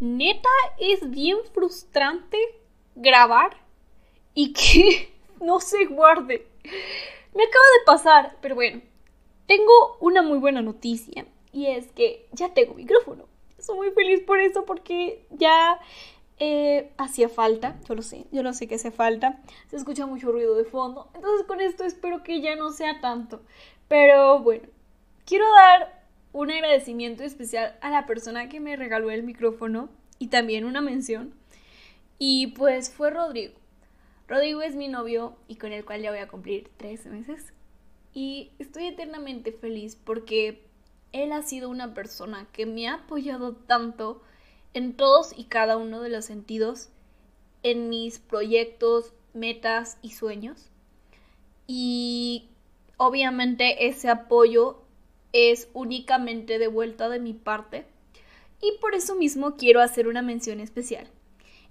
neta es bien frustrante grabar y que no se guarde. Me acaba de pasar, pero bueno, tengo una muy buena noticia y es que ya tengo micrófono. Estoy muy feliz por eso porque ya eh, hacía falta, yo lo sé, yo lo sé que hace falta. Se escucha mucho ruido de fondo, entonces con esto espero que ya no sea tanto. Pero bueno, quiero dar un agradecimiento especial a la persona que me regaló el micrófono y también una mención. Y pues fue Rodrigo. Rodrigo es mi novio y con el cual ya voy a cumplir tres meses. Y estoy eternamente feliz porque él ha sido una persona que me ha apoyado tanto en todos y cada uno de los sentidos, en mis proyectos, metas y sueños. Y obviamente ese apoyo es únicamente de vuelta de mi parte. Y por eso mismo quiero hacer una mención especial.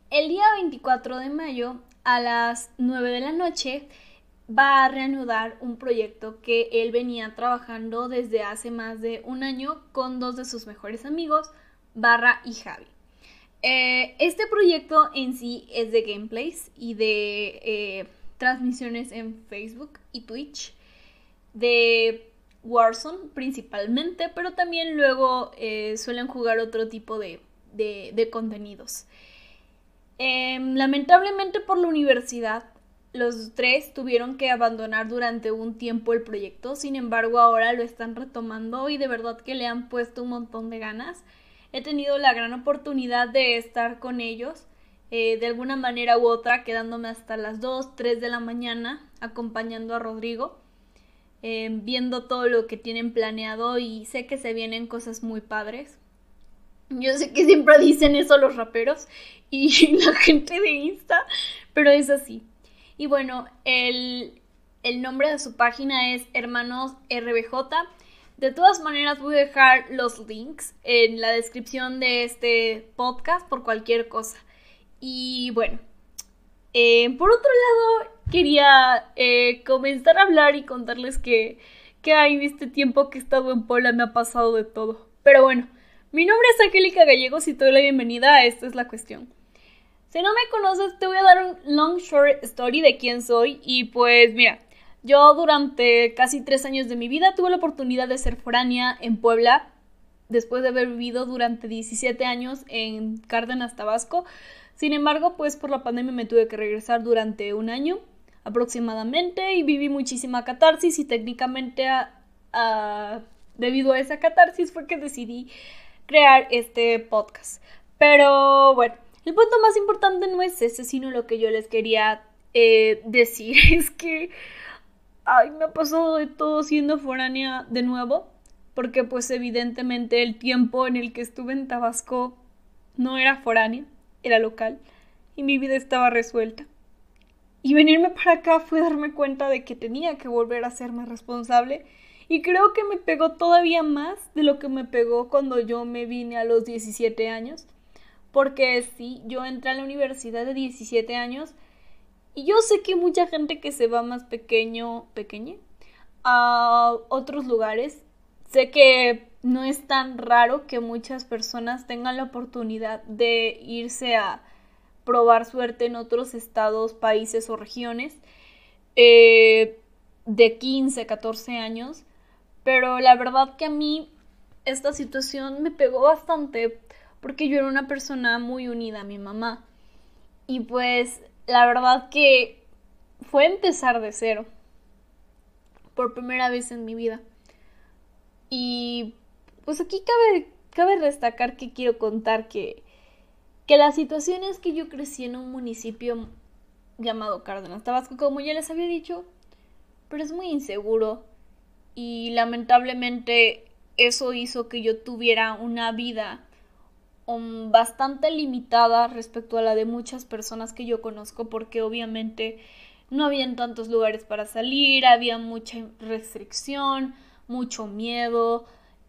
El día 24 de mayo a las 9 de la noche va a reanudar un proyecto que él venía trabajando desde hace más de un año con dos de sus mejores amigos, Barra y Javi. Eh, este proyecto en sí es de gameplays y de eh, transmisiones en Facebook y Twitch, de Warzone principalmente, pero también luego eh, suelen jugar otro tipo de, de contenidos. Em, lamentablemente por la universidad, los tres tuvieron que abandonar durante un tiempo el proyecto, sin embargo ahora lo están retomando y de verdad que le han puesto un montón de ganas. He tenido la gran oportunidad de estar con ellos eh, de alguna manera u otra, quedándome hasta las 2, 3 de la mañana acompañando a Rodrigo, em, viendo todo lo que tienen planeado y sé que se vienen cosas muy padres. Yo sé que siempre dicen eso los raperos y la gente de Insta, pero es así. Y bueno, el, el nombre de su página es Hermanos RBJ. De todas maneras voy a dejar los links en la descripción de este podcast por cualquier cosa. Y bueno, eh, por otro lado, quería eh, comenzar a hablar y contarles que, que en este tiempo que he estado en Puebla me ha pasado de todo. Pero bueno, mi nombre es Angélica Gallegos y te doy la bienvenida a Esta es la cuestión. Si no me conoces, te voy a dar un long short story de quién soy. Y pues mira, yo durante casi tres años de mi vida tuve la oportunidad de ser foránea en Puebla, después de haber vivido durante 17 años en Cárdenas, Tabasco. Sin embargo, pues por la pandemia me tuve que regresar durante un año aproximadamente y viví muchísima catarsis y técnicamente debido a esa catarsis fue que decidí crear este podcast. Pero bueno, el punto más importante no es ese, sino lo que yo les quería eh, decir es que, ay, me ha pasado de todo siendo foránea de nuevo, porque pues evidentemente el tiempo en el que estuve en Tabasco no era foránea, era local, y mi vida estaba resuelta. Y venirme para acá fue darme cuenta de que tenía que volver a serme responsable y creo que me pegó todavía más de lo que me pegó cuando yo me vine a los 17 años. Porque sí, yo entré a la universidad de 17 años y yo sé que mucha gente que se va más pequeño, pequeña, a otros lugares, sé que no es tan raro que muchas personas tengan la oportunidad de irse a probar suerte en otros estados, países o regiones eh, de 15, 14 años pero la verdad que a mí esta situación me pegó bastante porque yo era una persona muy unida a mi mamá. Y pues la verdad que fue empezar de cero. Por primera vez en mi vida. Y pues aquí cabe, cabe destacar que quiero contar que, que la situación es que yo crecí en un municipio llamado Cárdenas Tabasco, como ya les había dicho, pero es muy inseguro y lamentablemente eso hizo que yo tuviera una vida um, bastante limitada respecto a la de muchas personas que yo conozco porque obviamente no habían tantos lugares para salir, había mucha restricción, mucho miedo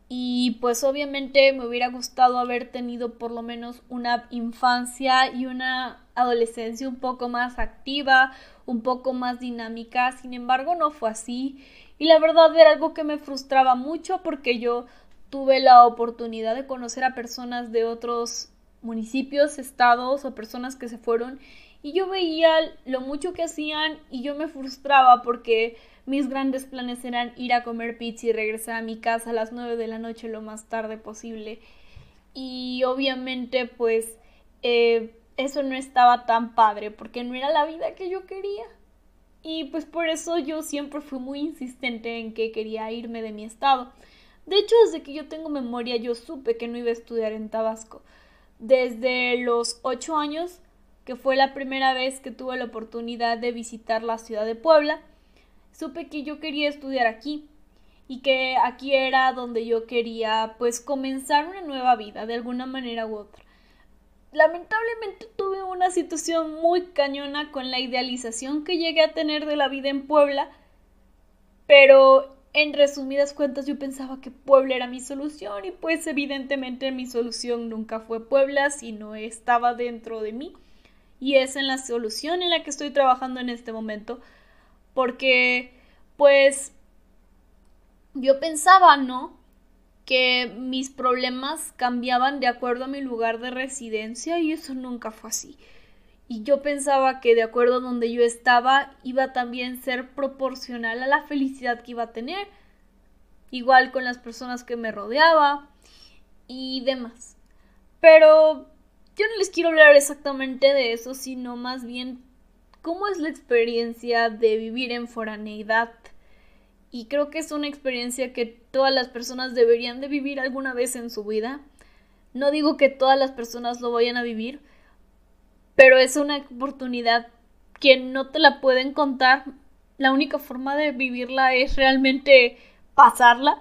y pues obviamente me hubiera gustado haber tenido por lo menos una infancia y una adolescencia un poco más activa, un poco más dinámica, sin embargo no fue así. Y la verdad era algo que me frustraba mucho porque yo tuve la oportunidad de conocer a personas de otros municipios, estados o personas que se fueron y yo veía lo mucho que hacían y yo me frustraba porque mis grandes planes eran ir a comer pizza y regresar a mi casa a las 9 de la noche lo más tarde posible. Y obviamente pues eh, eso no estaba tan padre porque no era la vida que yo quería. Y pues por eso yo siempre fui muy insistente en que quería irme de mi estado. De hecho, desde que yo tengo memoria, yo supe que no iba a estudiar en Tabasco. Desde los ocho años, que fue la primera vez que tuve la oportunidad de visitar la ciudad de Puebla, supe que yo quería estudiar aquí y que aquí era donde yo quería pues comenzar una nueva vida de alguna manera u otra. Lamentablemente tuve una situación muy cañona con la idealización que llegué a tener de la vida en Puebla, pero en resumidas cuentas yo pensaba que Puebla era mi solución y pues evidentemente mi solución nunca fue Puebla, sino estaba dentro de mí y es en la solución en la que estoy trabajando en este momento porque pues yo pensaba, ¿no? Que mis problemas cambiaban de acuerdo a mi lugar de residencia y eso nunca fue así. Y yo pensaba que de acuerdo a donde yo estaba iba también ser proporcional a la felicidad que iba a tener. Igual con las personas que me rodeaba y demás. Pero yo no les quiero hablar exactamente de eso, sino más bien cómo es la experiencia de vivir en foraneidad y creo que es una experiencia que todas las personas deberían de vivir alguna vez en su vida. No digo que todas las personas lo vayan a vivir, pero es una oportunidad que no te la pueden contar. La única forma de vivirla es realmente pasarla.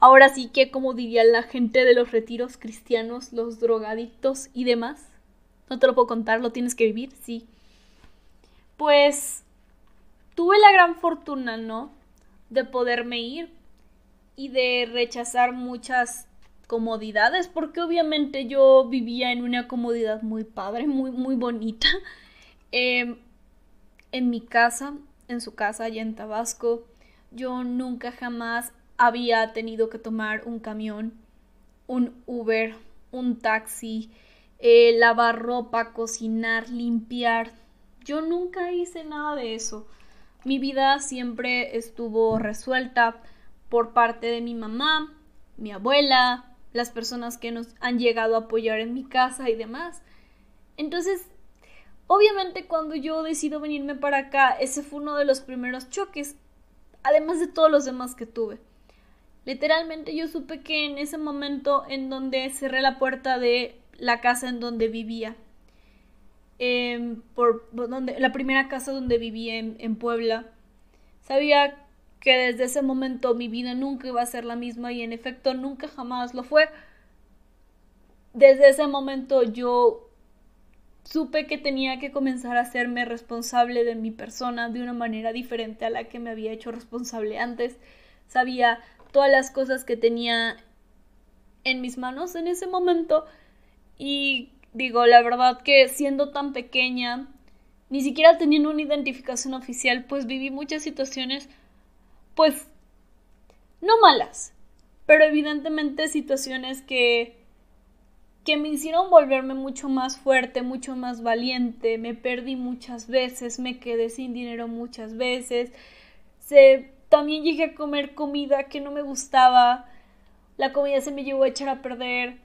Ahora sí que, como diría la gente de los retiros cristianos, los drogadictos y demás. No te lo puedo contar, lo tienes que vivir, sí. Pues tuve la gran fortuna, ¿no? de poderme ir y de rechazar muchas comodidades porque obviamente yo vivía en una comodidad muy padre, muy, muy bonita. Em, en mi casa, en su casa allá en Tabasco, yo nunca jamás había tenido que tomar un camión, un Uber, un taxi, eh, lavar ropa, cocinar, limpiar. Yo nunca hice nada de eso. Mi vida siempre estuvo resuelta por parte de mi mamá, mi abuela, las personas que nos han llegado a apoyar en mi casa y demás. Entonces, obviamente cuando yo decido venirme para acá, ese fue uno de los primeros choques, además de todos los demás que tuve. Literalmente yo supe que en ese momento en donde cerré la puerta de la casa en donde vivía, Em, por donde, la primera casa donde viví en, en Puebla. Sabía que desde ese momento mi vida nunca iba a ser la misma y en efecto nunca jamás lo fue. Desde ese momento yo supe que tenía que comenzar a hacerme responsable de mi persona de una manera diferente a la que me había hecho responsable antes. Sabía todas las cosas que tenía en mis manos en ese momento. Y Digo, la verdad que siendo tan pequeña, ni siquiera teniendo una identificación oficial, pues viví muchas situaciones, pues, no malas, pero evidentemente situaciones que que me hicieron volverme mucho más fuerte, mucho más valiente, me perdí muchas veces, me quedé sin dinero muchas veces, se, también llegué a comer comida que no me gustaba, la comida se me llegó a echar a perder,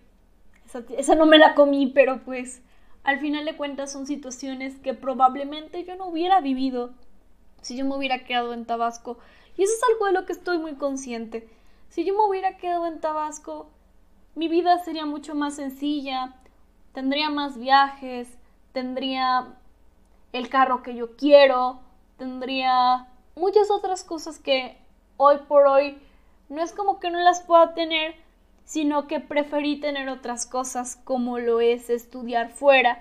esa, no me la comí, pero pues al final de cuentas son situaciones que probablemente yo no hubiera vivido si yo me hubiera quedado en Tabasco. Y eso es algo de lo que estoy muy consciente. Si yo me hubiera quedado en Tabasco, mi vida sería mucho más sencilla, tendría más viajes, tendría el carro que yo quiero, tendría muchas otras cosas que hoy por hoy no es como que no las pueda tener, sino que preferí tener otras cosas como lo es estudiar fuera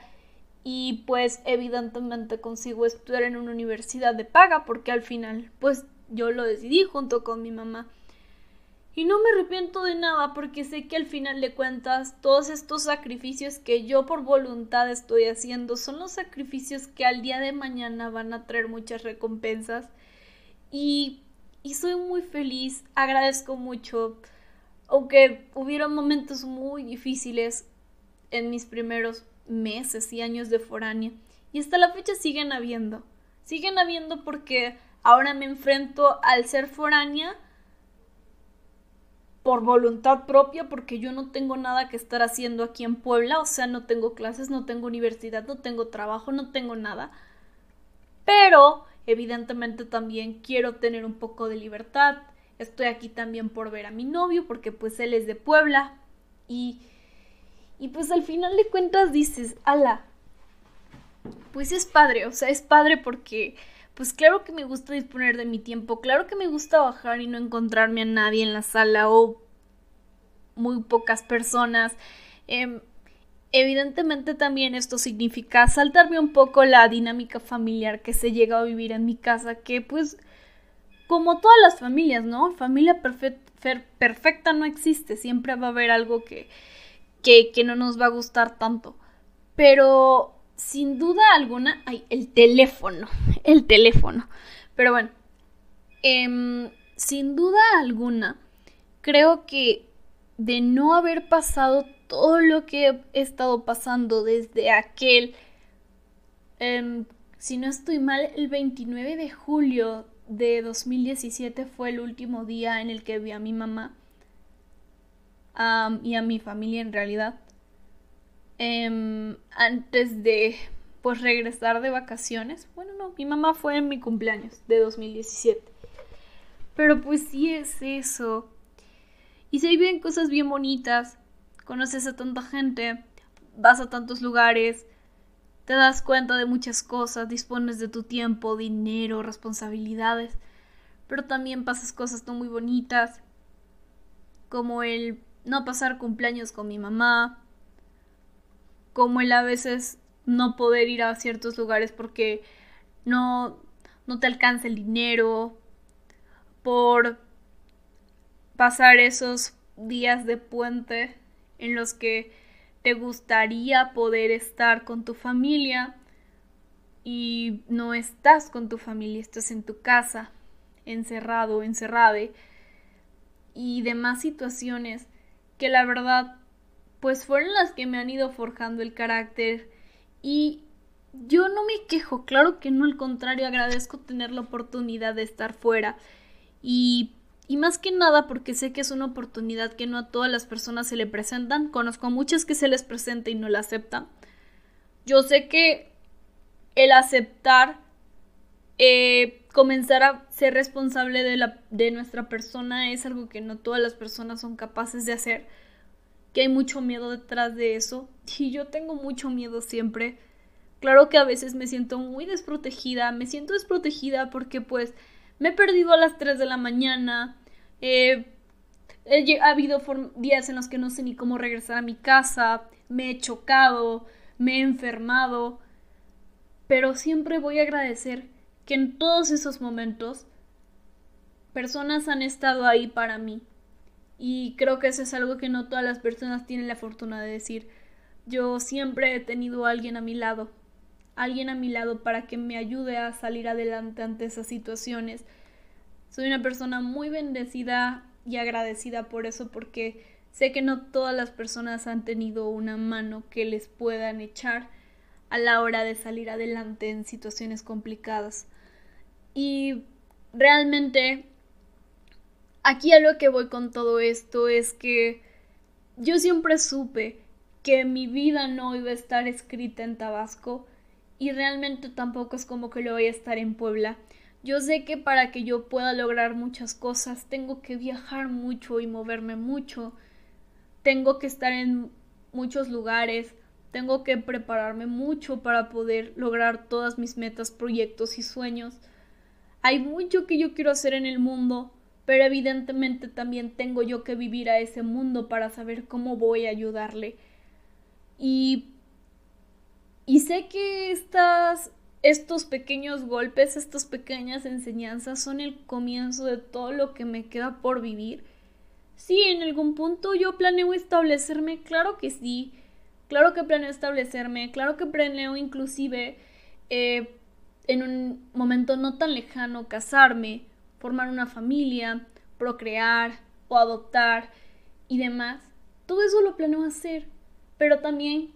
y pues evidentemente consigo estudiar en una universidad de paga porque al final pues yo lo decidí junto con mi mamá. Y no me arrepiento de nada porque sé que al final de cuentas todos estos sacrificios que yo por voluntad estoy haciendo son los sacrificios que al día de mañana van a traer muchas recompensas. Y, y soy muy feliz, agradezco mucho aunque hubieron momentos muy difíciles, en mis primeros meses y años de foránea. Y hasta la fecha siguen habiendo. Siguen habiendo porque ahora me enfrento al ser foránea por voluntad propia, porque yo no tengo nada que estar haciendo aquí en Puebla, o sea, no tengo clases, no tengo universidad, no tengo trabajo, no tengo nada. Pero, evidentemente también quiero tener un poco de libertad. Estoy aquí también por ver a mi novio, porque pues él es de Puebla. Y, y pues al final de cuentas dices, ala, pues es padre, o sea, es padre porque pues claro que me gusta disponer de mi tiempo, claro que me gusta bajar y no encontrarme a nadie en la sala o muy pocas personas. Em, evidentemente también esto significa saltarme un poco la dinámica familiar que se llega a vivir en mi casa, que pues como todas las familias, ¿no? Familia perfecta no existe, siempre va a haber algo que, que, que no nos va a gustar tanto. Pero sin duda alguna, ay, el teléfono, el teléfono. Pero bueno, em, sin duda alguna, creo que de no haber pasado todo lo que he estado pasando desde aquel, em, si no estoy mal, el 29 de julio de 2017 fue el último día en el que vi a mi mamá y a mi familia en realidad. Em, antes de pues regresar de vacaciones. Bueno, no, mi mamá fue en mi cumpleaños de 2017. Pero pues sí es eso. Y se viven cosas bien bonitas. Conoces a tanta gente, vas a tantos lugares, te das cuenta de muchas cosas, dispones de tu tiempo, dinero, responsabilidades. Pero también pasas cosas muy bonitas, como el no pasar cumpleaños con mi mamá, como el a veces no poder ir a ciertos lugares porque no, no te alcanza el dinero, por pasar esos días de puente en los que te gustaría poder estar con tu familia y no estás con tu familia, estás en tu casa, encerrado, encerrade y demás situaciones que la verdad pues fueron las que me han ido forjando el carácter. Y yo no me quejo, claro que no, al contrario, agradezco tener la oportunidad de estar fuera y, y más que nada porque sé que es una oportunidad que no a todas las personas se le presentan, conozco a muchas que se les presenta y no la aceptan. Yo sé que el aceptar, eh, comenzar a ser responsable de, la, de nuestra persona es algo que no todas las personas son capaces de hacer que hay mucho miedo detrás de eso y yo tengo mucho miedo siempre. Claro que a veces me siento muy desprotegida, me siento desprotegida porque pues me he perdido a las 3 de la mañana, eh, ha habido días en los que no sé ni cómo regresar a mi casa, me he chocado, me he enfermado, pero siempre voy a agradecer que en todos esos momentos personas han estado ahí para mí, y creo que eso es algo que no todas las personas tienen la fortuna de decir. Yo siempre he tenido a alguien a mi lado, alguien a mi lado para que me ayude a salir adelante ante esas situaciones. Soy una persona muy bendecida y agradecida por eso porque sé que no todas las personas han tenido una mano que les puedan echar a la hora de salir adelante en situaciones complicadas. Y realmente aquí a lo que voy con todo esto es que yo siempre supe que mi vida no iba a estar escrita en Tabasco y realmente tampoco es como que lo voy a estar en Puebla. Yo sé que para que yo pueda lograr muchas cosas tengo que viajar mucho y moverme mucho. Tengo que estar en muchos lugares. Tengo que prepararme mucho para poder lograr todas mis metas, proyectos y sueños. Hay mucho que yo quiero hacer en el mundo, pero evidentemente también tengo yo que vivir a ese mundo para saber cómo voy a ayudarle. Y, y sé que estas, estos pequeños golpes, estas pequeñas enseñanzas son el comienzo de todo lo que me queda por vivir. Sí, en algún punto yo planeo establecerme, claro que sí, claro que planeo establecerme, claro que planeo inclusive eh, en un momento no tan lejano casarme, formar una familia, procrear o adoptar y demás, todo eso lo planeo hacer. pero también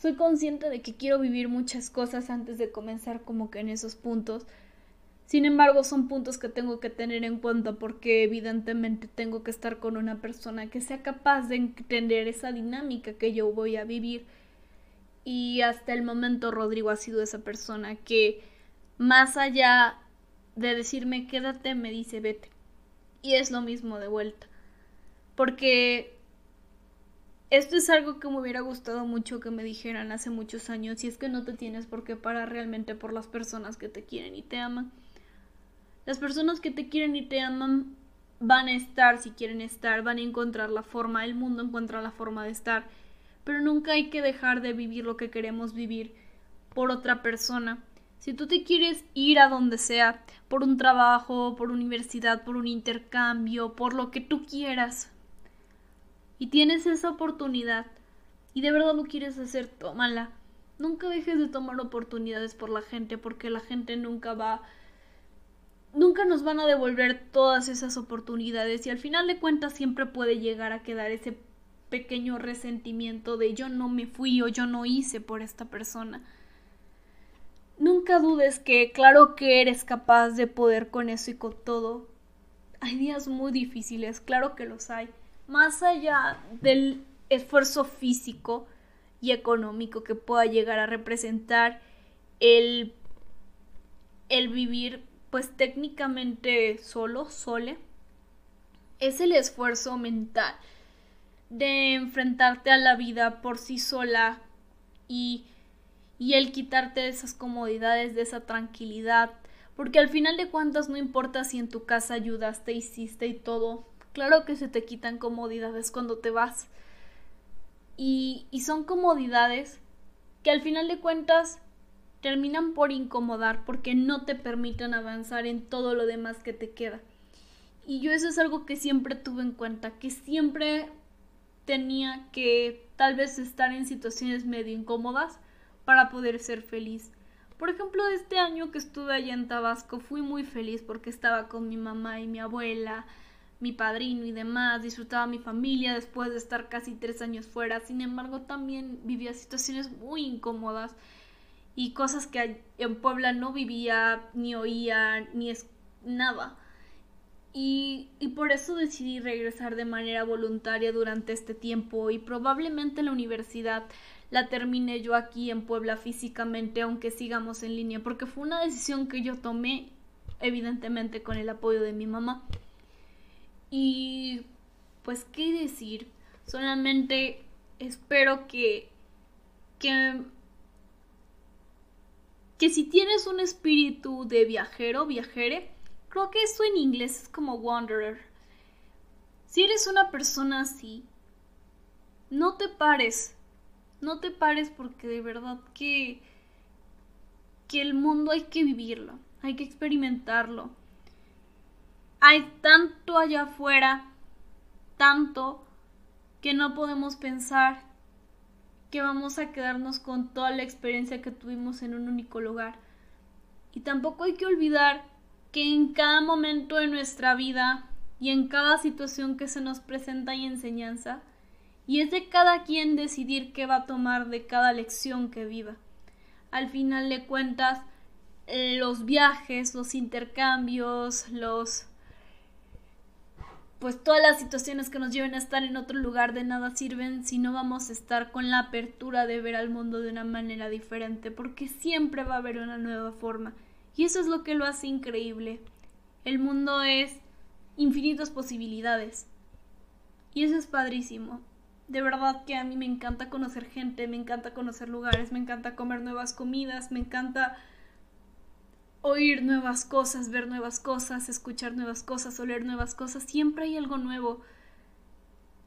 soy consciente de que quiero vivir muchas cosas antes de comenzar como que en esos puntos. Sin embargo, son puntos que tengo que tener en cuenta porque evidentemente tengo que estar con una persona que sea capaz de entender esa dinámica que yo voy a vivir. Y hasta el momento Rodrigo ha sido esa persona que más allá de decirme quédate, me dice vete. Y es lo mismo de vuelta. Porque esto es algo que me hubiera gustado mucho que me dijeran hace muchos años y es que no te tienes por qué parar realmente por las personas que te quieren y te aman. Las personas que te quieren y te aman van a estar si quieren estar, van a encontrar la forma, el mundo encuentra la forma de estar, pero nunca hay que dejar de vivir lo que queremos vivir por otra persona. Si tú te quieres ir a donde sea, por un trabajo, por universidad, por un intercambio, por lo que tú quieras, y tienes esa oportunidad y de verdad lo quieres hacer, tómala. Nunca dejes de tomar oportunidades por la gente porque la gente nunca va nunca nos van a devolver todas esas oportunidades y al final de cuentas siempre puede llegar a quedar ese pequeño resentimiento de yo no me fui o yo no hice por esta persona. Nunca dudes que claro que eres capaz de poder con eso y con todo. Hay días muy difíciles, claro que los hay más allá del esfuerzo físico y económico que pueda llegar a representar el, el vivir pues técnicamente solo, sole, es el esfuerzo mental de enfrentarte a la vida por sí sola y, y el quitarte de esas comodidades, de esa tranquilidad, porque al final de cuentas no importa si en tu casa ayudaste, hiciste y todo, Claro que se te quitan comodidades cuando te vas. Y, y son comodidades que al final de cuentas terminan por incomodar porque no te permiten avanzar en todo lo demás que te queda. Y yo eso es algo que siempre tuve en cuenta, que siempre tenía que tal vez estar en situaciones medio incómodas para poder ser feliz. Por ejemplo, este año que estuve allá en Tabasco fui muy feliz porque estaba con mi mamá y mi abuela, mi padrino y demás, disfrutaba mi familia después de estar casi tres años fuera, sin embargo también vivía situaciones muy incómodas y cosas que en Puebla no vivía, ni oía, ni es nada. Y, y por eso decidí regresar de manera voluntaria durante este tiempo y probablemente la universidad la terminé yo aquí en Puebla físicamente, aunque sigamos en línea, porque fue una decisión que yo tomé, evidentemente con el apoyo de mi mamá. Y pues qué decir, solamente espero que que que si tienes un espíritu de viajero, viajere, creo que eso en inglés es como wanderer. Si eres una persona así, no te pares. No te pares porque de verdad que que el mundo hay que vivirlo, hay que experimentarlo. Hay tanto allá afuera, tanto, que no podemos pensar que vamos a quedarnos con toda la experiencia que tuvimos en un único lugar. Y tampoco hay que olvidar que en cada momento de nuestra vida y en cada situación que se nos presenta hay enseñanza, y es de cada quien decidir qué va a tomar de cada lección que viva. Al final de cuentas, los viajes, los intercambios, los pues todas las situaciones que nos lleven a estar en otro lugar de nada sirven si no vamos a estar con la apertura de ver al mundo de una manera diferente, porque siempre va a haber una nueva forma. Y eso es lo que lo hace increíble. El mundo es infinitas posibilidades. Y eso es padrísimo. De verdad que a mí me encanta conocer gente, me encanta conocer lugares, me encanta comer nuevas comidas, me encanta oír nuevas cosas, ver nuevas cosas, escuchar nuevas cosas, oler nuevas cosas, siempre hay algo nuevo.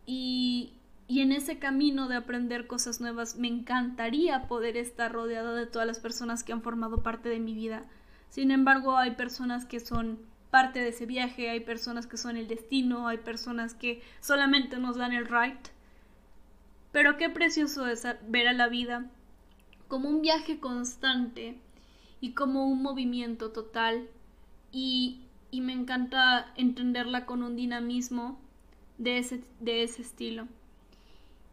Y, y en ese camino de aprender cosas nuevas me encantaría poder estar rodeada de todas las personas que han formado parte de mi vida. Sin embargo, hay personas que son parte de ese viaje, hay personas que son el destino, hay personas que solamente nos dan el right. Pero qué precioso es ver a la vida como un viaje constante y como un movimiento total y, y me encanta entenderla con un dinamismo de ese, de ese estilo.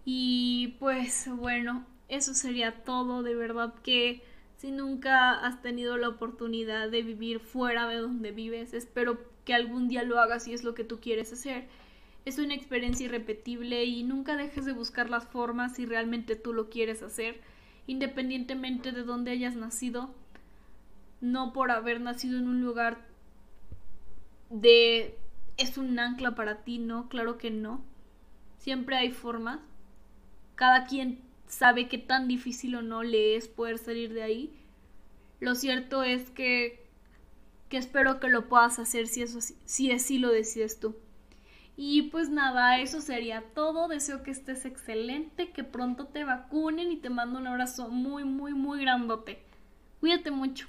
Y pues bueno, eso sería todo. De verdad que si nunca has tenido la oportunidad de vivir fuera de donde vives, espero que algún día lo hagas si es lo que tú quieres hacer. Es una experiencia irrepetible y nunca dejes de buscar las formas si realmente tú lo quieres hacer, independientemente de dónde hayas nacido, no por haber nacido en un lugar de es un ancla para ti, no, claro que no. Siempre hay formas. Cada quien sabe qué tan difícil o no le es poder salir de ahí. Lo cierto es que, que espero que lo puedas hacer si, eso, si así lo decides tú. Y pues nada, eso sería todo. Deseo que estés excelente, que pronto te vacunen y te mando un abrazo muy, muy, muy grandote. Cuídate mucho.